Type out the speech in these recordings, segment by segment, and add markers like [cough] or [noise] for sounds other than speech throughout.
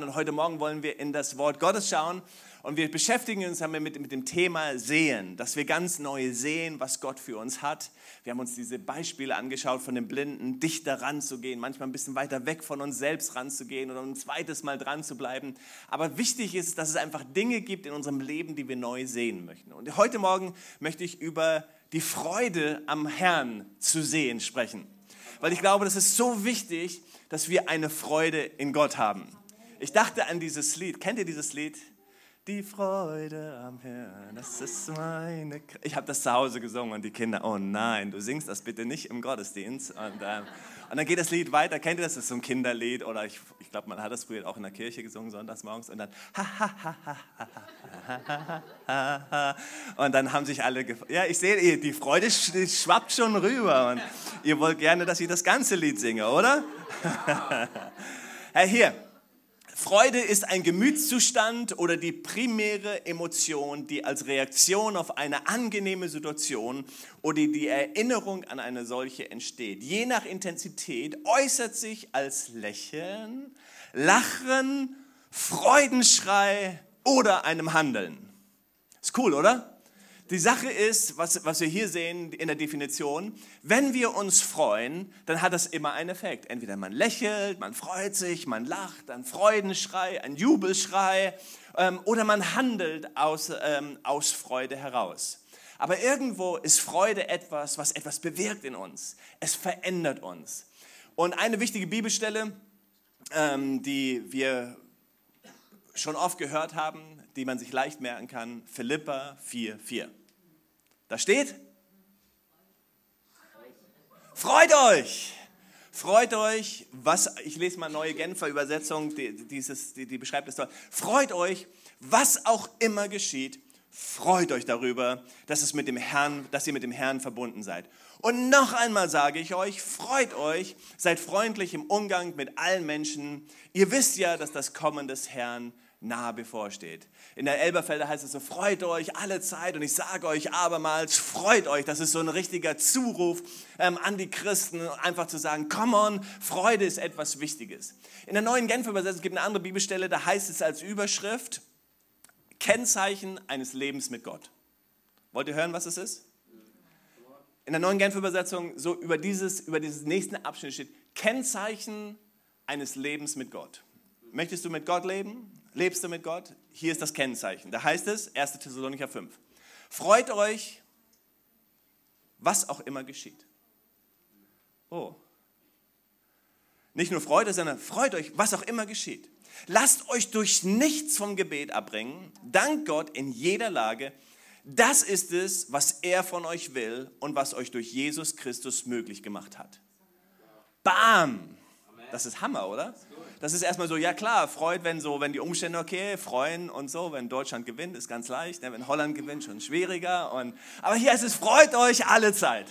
Und heute Morgen wollen wir in das Wort Gottes schauen und wir beschäftigen uns mit, mit dem Thema Sehen, dass wir ganz neu sehen, was Gott für uns hat. Wir haben uns diese Beispiele angeschaut von den Blinden, dichter ranzugehen, manchmal ein bisschen weiter weg von uns selbst ranzugehen oder ein zweites Mal dran zu bleiben. Aber wichtig ist, dass es einfach Dinge gibt in unserem Leben, die wir neu sehen möchten. Und heute Morgen möchte ich über die Freude am Herrn zu sehen sprechen. Weil ich glaube, das ist so wichtig, dass wir eine Freude in Gott haben. Ich dachte an dieses Lied. Kennt ihr dieses Lied? Die Freude am Herrn, das ist meine. K ich habe das zu Hause gesungen und die Kinder, oh nein, du singst das bitte nicht im Gottesdienst. Und, ähm, und dann geht das Lied weiter. Kennt ihr das? Das ist so ein Kinderlied oder ich, ich glaube, man hat das früher auch in der Kirche gesungen, sonntags morgens. Und dann und dann haben sich alle gefreut. Ja, ich sehe, die Freude schwappt schon rüber. Und ihr wollt gerne, dass ich das ganze Lied singe, oder? hey, hier. Freude ist ein Gemütszustand oder die primäre Emotion, die als Reaktion auf eine angenehme Situation oder die Erinnerung an eine solche entsteht. Je nach Intensität äußert sich als Lächeln, Lachen, Freudenschrei oder einem Handeln. Ist cool, oder? Die Sache ist, was, was wir hier sehen in der Definition, wenn wir uns freuen, dann hat das immer einen Effekt. Entweder man lächelt, man freut sich, man lacht, ein Freudenschrei, ein Jubelschrei ähm, oder man handelt aus, ähm, aus Freude heraus. Aber irgendwo ist Freude etwas, was etwas bewirkt in uns. Es verändert uns. Und eine wichtige Bibelstelle, ähm, die wir schon oft gehört haben, die man sich leicht merken kann, Philippa 4,4. Da steht, freut euch. Freut euch, was, ich lese mal neue Genfer Übersetzung, die, dieses, die, die beschreibt es dort. Freut euch, was auch immer geschieht, freut euch darüber, dass, es mit dem Herrn, dass ihr mit dem Herrn verbunden seid. Und noch einmal sage ich euch, freut euch, seid freundlich im Umgang mit allen Menschen. Ihr wisst ja, dass das Kommen des Herrn nahe bevorsteht. In der Elberfelder heißt es so, freut euch alle Zeit und ich sage euch abermals, freut euch. Das ist so ein richtiger Zuruf ähm, an die Christen, einfach zu sagen, come on, Freude ist etwas Wichtiges. In der neuen Genfer Übersetzung gibt es eine andere Bibelstelle, da heißt es als Überschrift, Kennzeichen eines Lebens mit Gott. Wollt ihr hören, was es ist? In der neuen Genfer Übersetzung so über dieses, über dieses nächsten Abschnitt steht, Kennzeichen eines Lebens mit Gott. Möchtest du mit Gott leben? Lebst du mit Gott? Hier ist das Kennzeichen. Da heißt es, 1. Thessalonicher 5. Freut euch, was auch immer geschieht. Oh. Nicht nur freut euch, sondern freut euch, was auch immer geschieht. Lasst euch durch nichts vom Gebet abbringen. Dank Gott in jeder Lage. Das ist es, was er von euch will und was euch durch Jesus Christus möglich gemacht hat. Bam! Das ist Hammer, oder? Das ist erstmal so, ja klar, freut, wenn so, wenn die Umstände okay, freuen und so, wenn Deutschland gewinnt, ist ganz leicht, ne? wenn Holland gewinnt, schon schwieriger. Und, aber hier ist es, freut euch alle Zeit.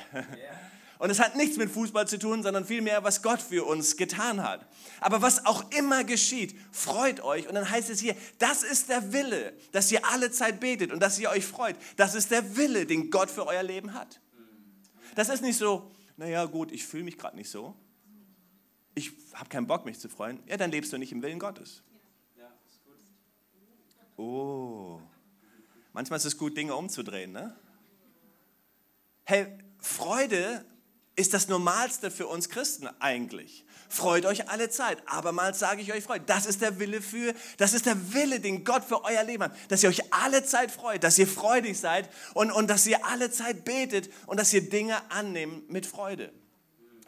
Und es hat nichts mit Fußball zu tun, sondern vielmehr, was Gott für uns getan hat. Aber was auch immer geschieht, freut euch. Und dann heißt es hier, das ist der Wille, dass ihr alle Zeit betet und dass ihr euch freut. Das ist der Wille, den Gott für euer Leben hat. Das ist nicht so, naja gut, ich fühle mich gerade nicht so ich habe keinen Bock, mich zu freuen, ja, dann lebst du nicht im Willen Gottes. Oh, manchmal ist es gut, Dinge umzudrehen. Ne? Hey, Freude ist das Normalste für uns Christen eigentlich. Freut euch alle Zeit. Abermals sage ich euch, freut. Das ist der Wille für, das ist der Wille, den Gott für euer Leben hat. Dass ihr euch alle Zeit freut, dass ihr freudig seid und, und dass ihr alle Zeit betet und dass ihr Dinge annehmt mit Freude.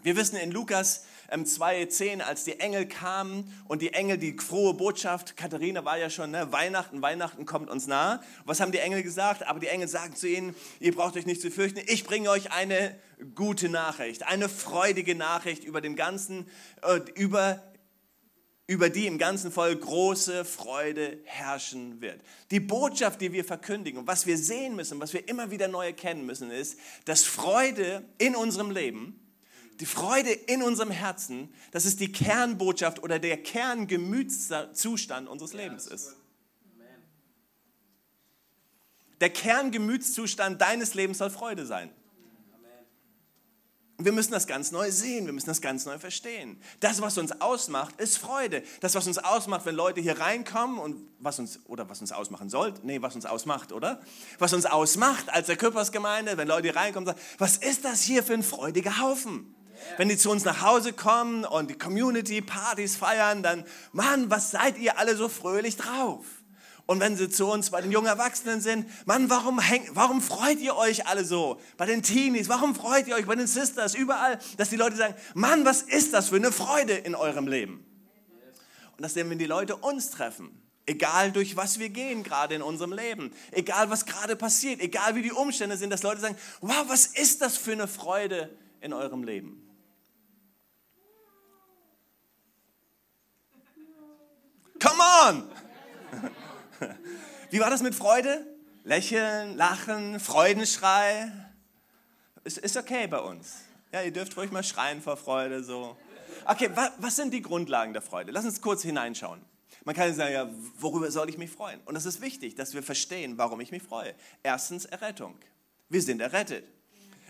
Wir wissen in Lukas 2,10, ähm, als die Engel kamen und die Engel die frohe Botschaft, Katharina war ja schon, ne, Weihnachten, Weihnachten kommt uns nah. Was haben die Engel gesagt? Aber die Engel sagen zu ihnen, ihr braucht euch nicht zu fürchten, ich bringe euch eine gute Nachricht, eine freudige Nachricht über dem ganzen, äh, über über die im ganzen Volk große Freude herrschen wird. Die Botschaft, die wir verkündigen und was wir sehen müssen, was wir immer wieder neu erkennen müssen, ist, dass Freude in unserem Leben die Freude in unserem Herzen, dass es die Kernbotschaft oder der Kerngemütszustand unseres Lebens ist. Der Kerngemütszustand deines Lebens soll Freude sein. Wir müssen das ganz neu sehen, wir müssen das ganz neu verstehen. Das, was uns ausmacht, ist Freude. Das, was uns ausmacht, wenn Leute hier reinkommen und was uns, oder was uns ausmachen sollte, nee, was uns ausmacht, oder? Was uns ausmacht als der Küppersgemeinde, wenn Leute hier reinkommen und sagen, was ist das hier für ein freudiger Haufen? Wenn die zu uns nach Hause kommen und die Community-Partys feiern, dann, Mann, was seid ihr alle so fröhlich drauf? Und wenn sie zu uns bei den jungen Erwachsenen sind, Mann, warum, häng, warum freut ihr euch alle so? Bei den Teenies, warum freut ihr euch? Bei den Sisters, überall, dass die Leute sagen, Mann, was ist das für eine Freude in eurem Leben? Und dass wenn die Leute uns treffen, egal durch was wir gehen gerade in unserem Leben, egal was gerade passiert, egal wie die Umstände sind, dass Leute sagen, wow, was ist das für eine Freude in eurem Leben? Come on! [laughs] Wie war das mit Freude? Lächeln, Lachen, Freudenschrei. Ist, ist okay bei uns. Ja, ihr dürft ruhig mal schreien vor Freude. So. Okay, wa, was sind die Grundlagen der Freude? Lass uns kurz hineinschauen. Man kann sagen, ja, worüber soll ich mich freuen? Und es ist wichtig, dass wir verstehen, warum ich mich freue. Erstens Errettung. Wir sind errettet.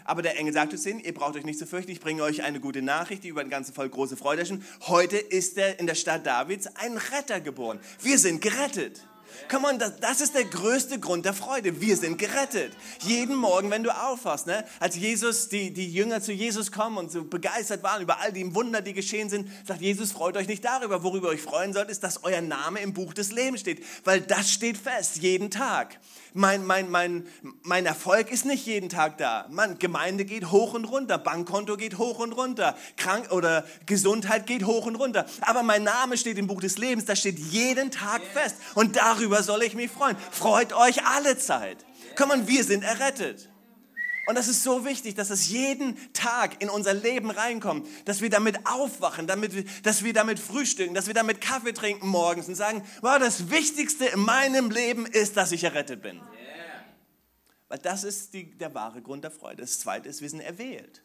Aber der Engel sagt uns ihr braucht euch nicht zu fürchten, ich bringe euch eine gute Nachricht, die über den ganzen Volk große Freude erschien. Heute ist er in der Stadt Davids ein Retter geboren. Wir sind gerettet. Come on, das, das, ist der größte Grund der Freude. Wir sind gerettet. Jeden Morgen, wenn du aufwachst, ne? als Jesus, die, die Jünger zu Jesus kommen und so begeistert waren über all die Wunder, die geschehen sind, sagt Jesus, freut euch nicht darüber. Worüber ihr euch freuen sollt, ist, dass euer Name im Buch des Lebens steht. Weil das steht fest, jeden Tag mein, mein, mein, mein Erfolg ist nicht jeden Tag da. Man, Gemeinde geht hoch und runter, Bankkonto geht hoch und runter, Krank oder Gesundheit geht hoch und runter. Aber mein Name steht im Buch des Lebens, das steht jeden Tag fest. Und darüber soll ich mich freuen. Freut euch alle Zeit. Komm on, wir sind errettet. Und das ist so wichtig, dass es jeden Tag in unser Leben reinkommt, dass wir damit aufwachen, damit, dass wir damit frühstücken, dass wir damit Kaffee trinken morgens und sagen, wow, das Wichtigste in meinem Leben ist, dass ich errettet bin. Weil das ist die, der wahre Grund der Freude. Das Zweite ist, wir sind erwählt.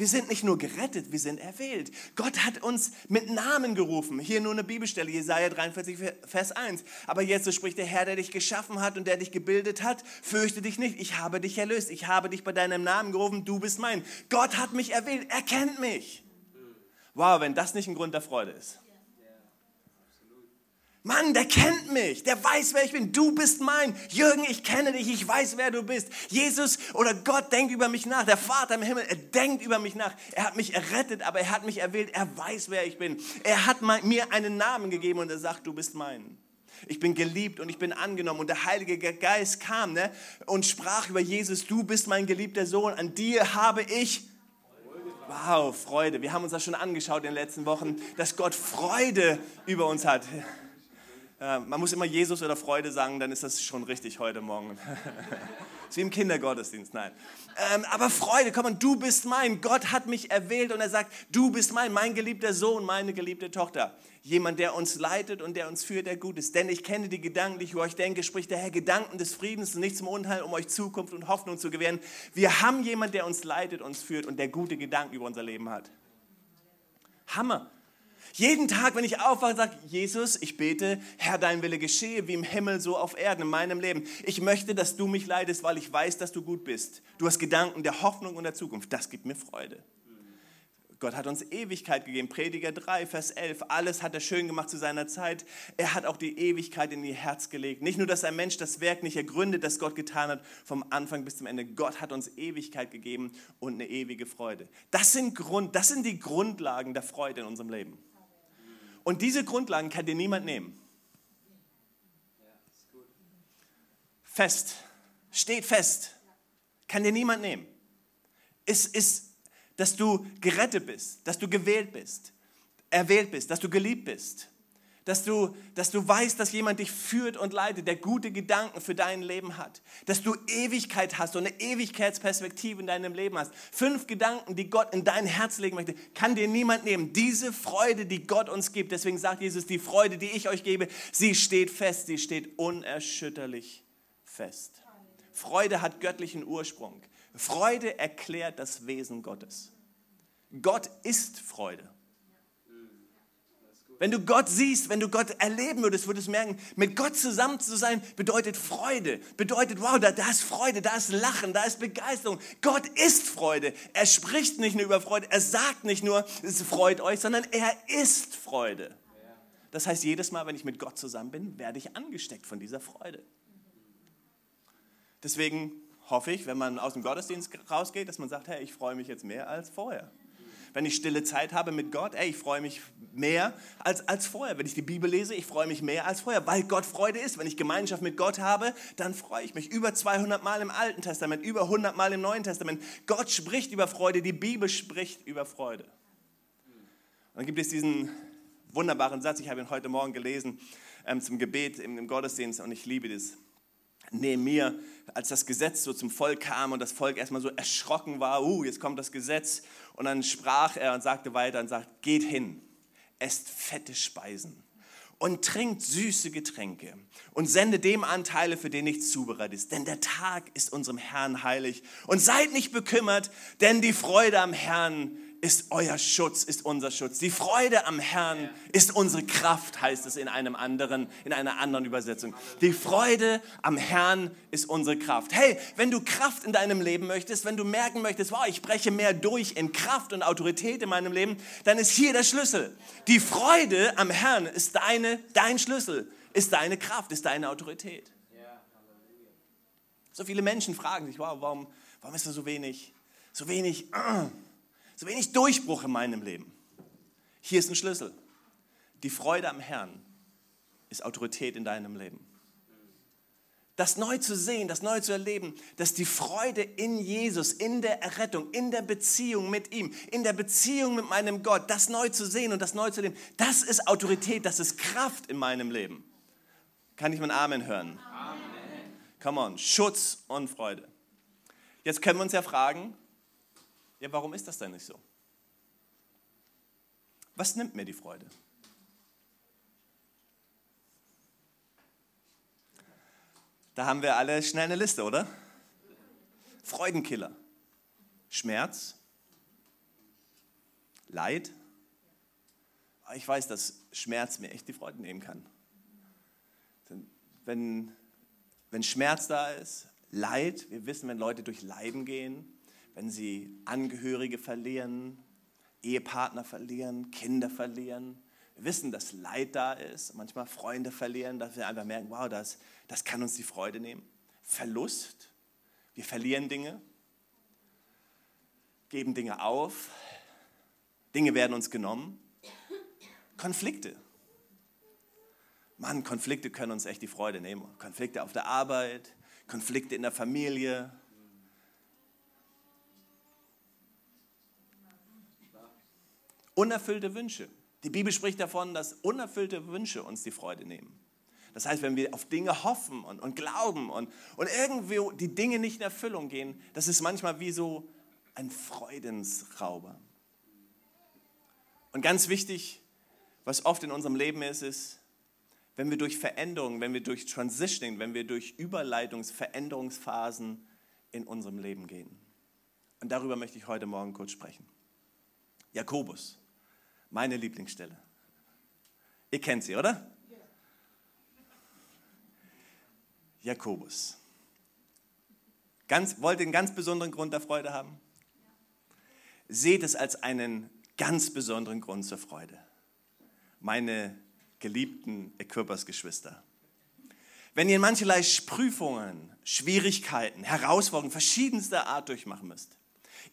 Wir sind nicht nur gerettet, wir sind erwählt. Gott hat uns mit Namen gerufen. Hier nur eine Bibelstelle, Jesaja 43, Vers 1. Aber jetzt so spricht der Herr, der dich geschaffen hat und der dich gebildet hat, fürchte dich nicht. Ich habe dich erlöst. Ich habe dich bei deinem Namen gerufen. Du bist mein. Gott hat mich erwählt. Er kennt mich. Wow, wenn das nicht ein Grund der Freude ist. Mann, der kennt mich, der weiß, wer ich bin. Du bist mein. Jürgen, ich kenne dich, ich weiß, wer du bist. Jesus oder Gott denkt über mich nach. Der Vater im Himmel, er denkt über mich nach. Er hat mich errettet, aber er hat mich erwählt. Er weiß, wer ich bin. Er hat mir einen Namen gegeben und er sagt, du bist mein. Ich bin geliebt und ich bin angenommen. Und der Heilige Geist kam ne, und sprach über Jesus, du bist mein geliebter Sohn. An dir habe ich Wow, Freude. Wir haben uns das schon angeschaut in den letzten Wochen, dass Gott Freude über uns hat. Äh, man muss immer Jesus oder Freude sagen, dann ist das schon richtig heute Morgen. [laughs] wie im Kindergottesdienst, nein. Ähm, aber Freude, komm, du bist mein. Gott hat mich erwählt und er sagt, du bist mein, mein geliebter Sohn, meine geliebte Tochter. Jemand, der uns leitet und der uns führt, der gut ist. Denn ich kenne die Gedanken, die ich über euch denke, spricht der Herr, Gedanken des Friedens und nichts zum Unheil, um euch Zukunft und Hoffnung zu gewähren. Wir haben jemanden, der uns leitet, uns führt und der gute Gedanken über unser Leben hat. Hammer. Jeden Tag, wenn ich aufwache, sage Jesus, ich bete, Herr, dein Wille geschehe, wie im Himmel, so auf Erden, in meinem Leben. Ich möchte, dass du mich leidest, weil ich weiß, dass du gut bist. Du hast Gedanken der Hoffnung und der Zukunft. Das gibt mir Freude. Gott hat uns Ewigkeit gegeben. Prediger 3, Vers 11. Alles hat er schön gemacht zu seiner Zeit. Er hat auch die Ewigkeit in ihr Herz gelegt. Nicht nur, dass ein Mensch das Werk nicht ergründet, das Gott getan hat, vom Anfang bis zum Ende. Gott hat uns Ewigkeit gegeben und eine ewige Freude. Das sind, Grund, das sind die Grundlagen der Freude in unserem Leben. Und diese Grundlagen kann dir niemand nehmen. Fest, steht fest, kann dir niemand nehmen. Es ist, dass du gerettet bist, dass du gewählt bist, erwählt bist, dass du geliebt bist dass du, dass du weißt, dass jemand dich führt und leitet, der gute Gedanken für dein Leben hat, dass du Ewigkeit hast und eine Ewigkeitsperspektive in deinem Leben hast. Fünf Gedanken, die Gott in dein Herz legen möchte, kann dir niemand nehmen. Diese Freude, die Gott uns gibt, deswegen sagt Jesus, die Freude, die ich euch gebe, sie steht fest, sie steht unerschütterlich fest. Freude hat göttlichen Ursprung. Freude erklärt das Wesen Gottes. Gott ist Freude. Wenn du Gott siehst, wenn du Gott erleben würdest, würdest du merken, mit Gott zusammen zu sein bedeutet Freude. Bedeutet, wow, da, da ist Freude, da ist Lachen, da ist Begeisterung. Gott ist Freude. Er spricht nicht nur über Freude, er sagt nicht nur, es freut euch, sondern er ist Freude. Das heißt, jedes Mal, wenn ich mit Gott zusammen bin, werde ich angesteckt von dieser Freude. Deswegen hoffe ich, wenn man aus dem Gottesdienst rausgeht, dass man sagt, hey, ich freue mich jetzt mehr als vorher wenn ich stille Zeit habe mit Gott, ey, ich freue mich mehr als, als vorher. Wenn ich die Bibel lese, ich freue mich mehr als vorher, weil Gott Freude ist. Wenn ich Gemeinschaft mit Gott habe, dann freue ich mich. Über 200 Mal im Alten Testament, über 100 Mal im Neuen Testament. Gott spricht über Freude, die Bibel spricht über Freude. Und dann gibt es diesen wunderbaren Satz, ich habe ihn heute Morgen gelesen, ähm, zum Gebet im, im Gottesdienst und ich liebe das. Nehemiah, als das Gesetz so zum Volk kam und das Volk erstmal so erschrocken war, uh, jetzt kommt das Gesetz. Und dann sprach er und sagte weiter und sagt, geht hin, esst fette Speisen und trinkt süße Getränke und sende dem Anteile, für den nichts zubereitet ist. Denn der Tag ist unserem Herrn heilig. Und seid nicht bekümmert, denn die Freude am Herrn ist euer Schutz, ist unser Schutz. Die Freude am Herrn ist unsere Kraft, heißt es in einem anderen, in einer anderen Übersetzung. Die Freude am Herrn ist unsere Kraft. Hey, wenn du Kraft in deinem Leben möchtest, wenn du merken möchtest, wow, ich breche mehr durch in Kraft und Autorität in meinem Leben, dann ist hier der Schlüssel. Die Freude am Herrn ist deine, dein Schlüssel, ist deine Kraft, ist deine Autorität. So viele Menschen fragen sich, wow, warum, warum ist da so wenig, so wenig, uh, so wenig Durchbruch in meinem Leben. Hier ist ein Schlüssel. Die Freude am Herrn ist Autorität in deinem Leben. Das neu zu sehen, das neu zu erleben, dass die Freude in Jesus, in der Errettung, in der Beziehung mit ihm, in der Beziehung mit meinem Gott, das neu zu sehen und das neu zu leben, das ist Autorität, das ist Kraft in meinem Leben. Kann ich mein Amen hören? Amen. Come on, Schutz und Freude. Jetzt können wir uns ja fragen, ja, warum ist das denn nicht so? Was nimmt mir die Freude? Da haben wir alle schnell eine Liste, oder? Freudenkiller. Schmerz, Leid. Ich weiß, dass Schmerz mir echt die Freude nehmen kann. Wenn, wenn Schmerz da ist, Leid, wir wissen, wenn Leute durch Leiden gehen, wenn sie Angehörige verlieren, Ehepartner verlieren, Kinder verlieren. Wir wissen, dass Leid da ist, manchmal Freunde verlieren, dass wir einfach merken, wow, das, das kann uns die Freude nehmen. Verlust, wir verlieren Dinge, geben Dinge auf, Dinge werden uns genommen. Konflikte. Mann, Konflikte können uns echt die Freude nehmen. Konflikte auf der Arbeit, Konflikte in der Familie, Unerfüllte Wünsche. Die Bibel spricht davon, dass unerfüllte Wünsche uns die Freude nehmen. Das heißt, wenn wir auf Dinge hoffen und, und glauben und, und irgendwie die Dinge nicht in Erfüllung gehen, das ist manchmal wie so ein Freudensrauber. Und ganz wichtig, was oft in unserem Leben ist, ist, wenn wir durch Veränderungen, wenn wir durch Transitioning, wenn wir durch Überleitungsveränderungsphasen in unserem Leben gehen. Und darüber möchte ich heute Morgen kurz sprechen. Jakobus meine Lieblingsstelle. Ihr kennt sie, oder? Jakobus. Ganz, wollt ihr einen ganz besonderen Grund der Freude haben? Seht es als einen ganz besonderen Grund zur Freude. Meine geliebten Equippers-Geschwister. Wenn ihr in mancherlei Prüfungen, Schwierigkeiten, Herausforderungen verschiedenster Art durchmachen müsst.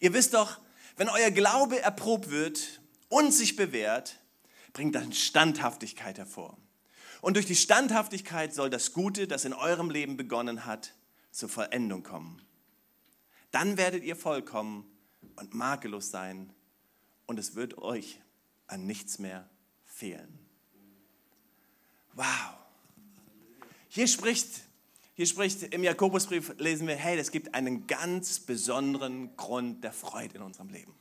Ihr wisst doch, wenn euer Glaube erprobt wird, und sich bewährt, bringt dann Standhaftigkeit hervor. Und durch die Standhaftigkeit soll das Gute, das in eurem Leben begonnen hat, zur Vollendung kommen. Dann werdet ihr vollkommen und makellos sein und es wird euch an nichts mehr fehlen. Wow. Hier spricht, hier spricht im Jakobusbrief, lesen wir, hey, es gibt einen ganz besonderen Grund der Freude in unserem Leben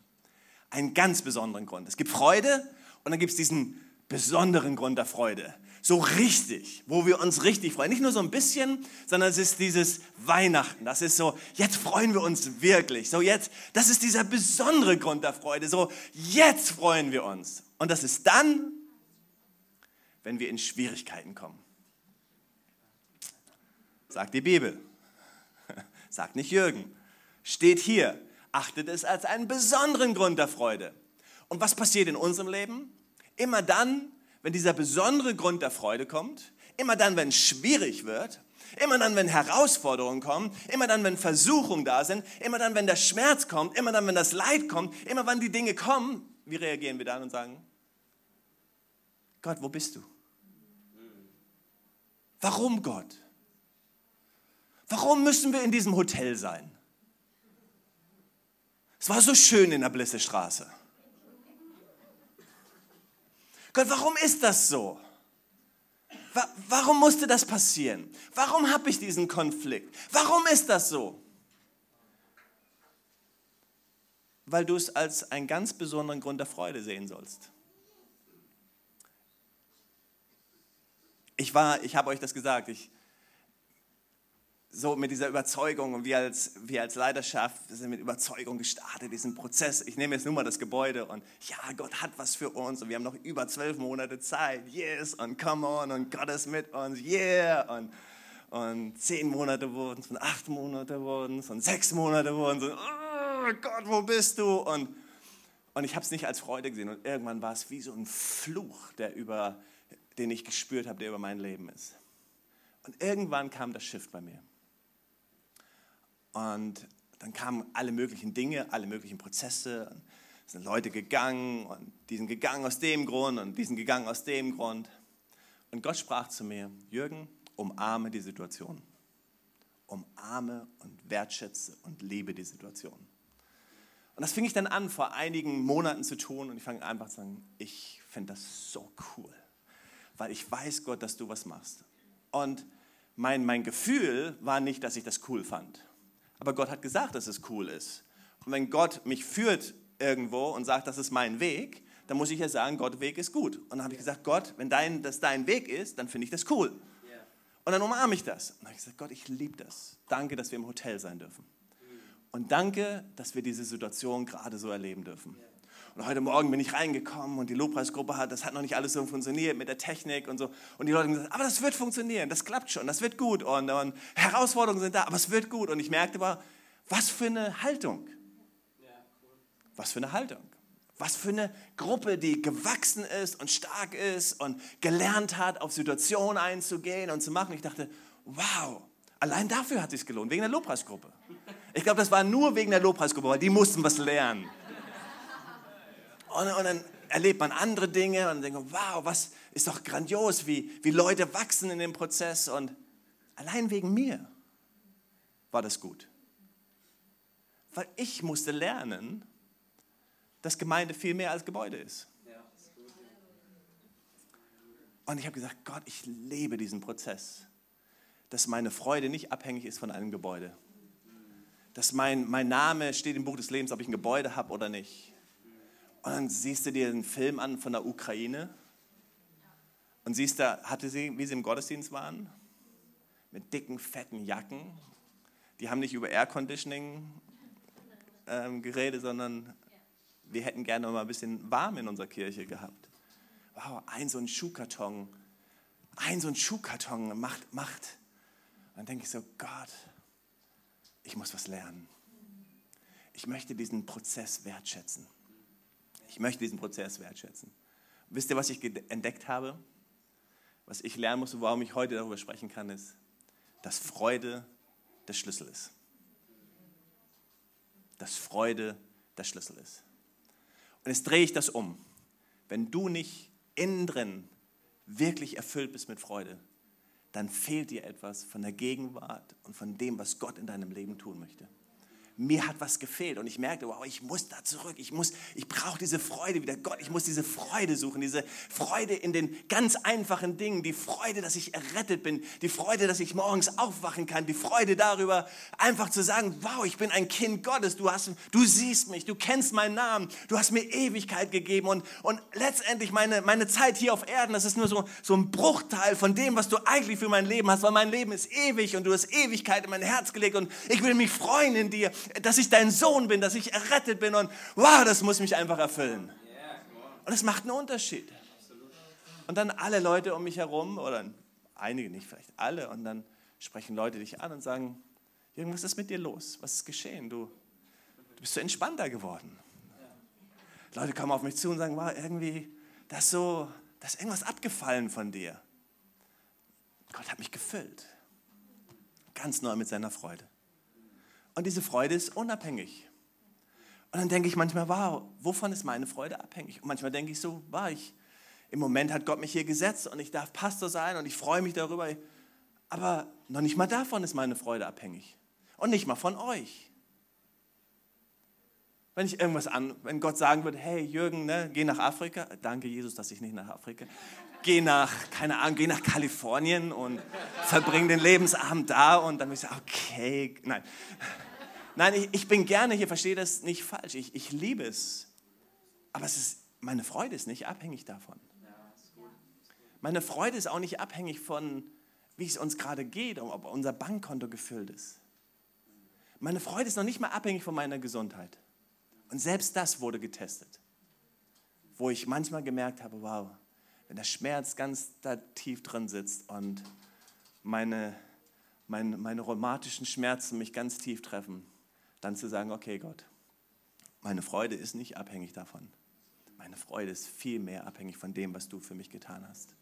einen ganz besonderen Grund. Es gibt Freude und dann gibt es diesen besonderen Grund der Freude. So richtig, wo wir uns richtig freuen. Nicht nur so ein bisschen, sondern es ist dieses Weihnachten. Das ist so, jetzt freuen wir uns wirklich. So jetzt, das ist dieser besondere Grund der Freude. So, jetzt freuen wir uns. Und das ist dann, wenn wir in Schwierigkeiten kommen. Sagt die Bibel. [laughs] Sagt nicht Jürgen. Steht hier. Achtet es als einen besonderen Grund der Freude. Und was passiert in unserem Leben? Immer dann, wenn dieser besondere Grund der Freude kommt, immer dann, wenn es schwierig wird, immer dann, wenn Herausforderungen kommen, immer dann, wenn Versuchungen da sind, immer dann, wenn der Schmerz kommt, immer dann, wenn das Leid kommt, immer wenn die Dinge kommen, wie reagieren wir dann und sagen, Gott, wo bist du? Warum Gott? Warum müssen wir in diesem Hotel sein? Es war so schön in der Blissestraße. Gott, warum ist das so? Warum musste das passieren? Warum habe ich diesen Konflikt? Warum ist das so? Weil du es als einen ganz besonderen Grund der Freude sehen sollst. Ich war, ich habe euch das gesagt, ich, so mit dieser Überzeugung und wir als, wir als Leidenschaft sind mit Überzeugung gestartet, diesen Prozess. Ich nehme jetzt nur mal das Gebäude und ja, Gott hat was für uns und wir haben noch über zwölf Monate Zeit. Yes und come on und Gott ist mit uns. Yeah und, und zehn Monate wurden es und acht Monate wurden es und sechs Monate wurden es. Oh Gott, wo bist du? Und, und ich habe es nicht als Freude gesehen und irgendwann war es wie so ein Fluch, der über, den ich gespürt habe, der über mein Leben ist. Und irgendwann kam das Shift bei mir. Und dann kamen alle möglichen Dinge, alle möglichen Prozesse. Und es sind Leute gegangen und die sind gegangen aus dem Grund und die sind gegangen aus dem Grund. Und Gott sprach zu mir, Jürgen, umarme die Situation. Umarme und wertschätze und liebe die Situation. Und das fing ich dann an, vor einigen Monaten zu tun. Und ich fange einfach zu sagen, ich finde das so cool. Weil ich weiß, Gott, dass du was machst. Und mein, mein Gefühl war nicht, dass ich das cool fand. Aber Gott hat gesagt, dass es cool ist. Und wenn Gott mich führt irgendwo und sagt, das ist mein Weg, dann muss ich ja sagen, Gottes Weg ist gut. Und dann habe ich gesagt, Gott, wenn dein, das dein Weg ist, dann finde ich das cool. Und dann umarme ich das. Und dann habe ich gesagt, Gott, ich liebe das. Danke, dass wir im Hotel sein dürfen. Und danke, dass wir diese Situation gerade so erleben dürfen. Und heute Morgen bin ich reingekommen und die Lobpreisgruppe hat, das hat noch nicht alles so funktioniert mit der Technik und so. Und die Leute haben gesagt, aber das wird funktionieren, das klappt schon, das wird gut. Und, und Herausforderungen sind da, aber es wird gut. Und ich merkte aber, was für eine Haltung. Was für eine Haltung. Was für eine Gruppe, die gewachsen ist und stark ist und gelernt hat, auf Situationen einzugehen und zu machen. Ich dachte, wow, allein dafür hat es sich gelohnt, wegen der Lobpreisgruppe. Ich glaube, das war nur wegen der Lobpreisgruppe, weil die mussten was lernen. Und, und dann erlebt man andere Dinge und denkt, wow, was ist doch grandios, wie, wie Leute wachsen in dem Prozess. Und allein wegen mir war das gut. Weil ich musste lernen, dass Gemeinde viel mehr als Gebäude ist. Und ich habe gesagt, Gott, ich lebe diesen Prozess, dass meine Freude nicht abhängig ist von einem Gebäude. Dass mein, mein Name steht im Buch des Lebens, ob ich ein Gebäude habe oder nicht und dann siehst du dir einen Film an von der Ukraine und siehst da, hatte sie, wie sie im Gottesdienst waren, mit dicken, fetten Jacken. Die haben nicht über Air Conditioning ähm, geredet, sondern wir hätten gerne mal ein bisschen warm in unserer Kirche gehabt. Wow, ein so ein Schuhkarton, ein so ein Schuhkarton macht, macht. Und dann denke ich so, Gott, ich muss was lernen. Ich möchte diesen Prozess wertschätzen. Ich möchte diesen Prozess wertschätzen. Wisst ihr, was ich entdeckt habe? Was ich lernen muss und warum ich heute darüber sprechen kann, ist, dass Freude der Schlüssel ist. Dass Freude der Schlüssel ist. Und jetzt drehe ich das um. Wenn du nicht innen drin wirklich erfüllt bist mit Freude, dann fehlt dir etwas von der Gegenwart und von dem, was Gott in deinem Leben tun möchte mir hat was gefehlt und ich merkte, wow, ich muss da zurück, ich muss, ich brauche diese Freude wieder. Gott, ich muss diese Freude suchen, diese Freude in den ganz einfachen Dingen, die Freude, dass ich errettet bin, die Freude, dass ich morgens aufwachen kann, die Freude darüber, einfach zu sagen, wow, ich bin ein Kind Gottes, du hast, du siehst mich, du kennst meinen Namen, du hast mir Ewigkeit gegeben und, und letztendlich meine, meine Zeit hier auf Erden, das ist nur so, so ein Bruchteil von dem, was du eigentlich für mein Leben hast, weil mein Leben ist ewig und du hast Ewigkeit in mein Herz gelegt und ich will mich freuen in dir dass ich dein Sohn bin, dass ich errettet bin und wow, das muss mich einfach erfüllen. Und das macht einen Unterschied. Und dann alle Leute um mich herum, oder einige nicht, vielleicht alle, und dann sprechen Leute dich an und sagen, Jürgen, was ist mit dir los? Was ist geschehen? Du, du bist so entspannter geworden. Leute kommen auf mich zu und sagen, wow, irgendwie, das so, da ist irgendwas abgefallen von dir. Gott hat mich gefüllt. Ganz neu mit seiner Freude. Und diese Freude ist unabhängig. Und dann denke ich manchmal, wow, wovon ist meine Freude abhängig? Und manchmal denke ich so, war ich, im Moment hat Gott mich hier gesetzt und ich darf Pastor sein und ich freue mich darüber. Aber noch nicht mal davon ist meine Freude abhängig. Und nicht mal von euch. Wenn ich irgendwas an, wenn Gott sagen würde, hey Jürgen, ne, geh nach Afrika, danke Jesus, dass ich nicht nach Afrika, geh nach, keine Ahnung, geh nach Kalifornien und verbring den Lebensabend da und dann würde ich sagen, okay, nein. Nein, ich, ich bin gerne hier, verstehe das nicht falsch, ich, ich liebe es. Aber es ist, meine Freude ist nicht abhängig davon. Meine Freude ist auch nicht abhängig von, wie es uns gerade geht, ob unser Bankkonto gefüllt ist. Meine Freude ist noch nicht mal abhängig von meiner Gesundheit. Und selbst das wurde getestet. Wo ich manchmal gemerkt habe, wow, wenn der Schmerz ganz da tief drin sitzt und meine, meine, meine rheumatischen Schmerzen mich ganz tief treffen, dann zu sagen, okay Gott, meine Freude ist nicht abhängig davon. Meine Freude ist viel mehr abhängig von dem, was du für mich getan hast.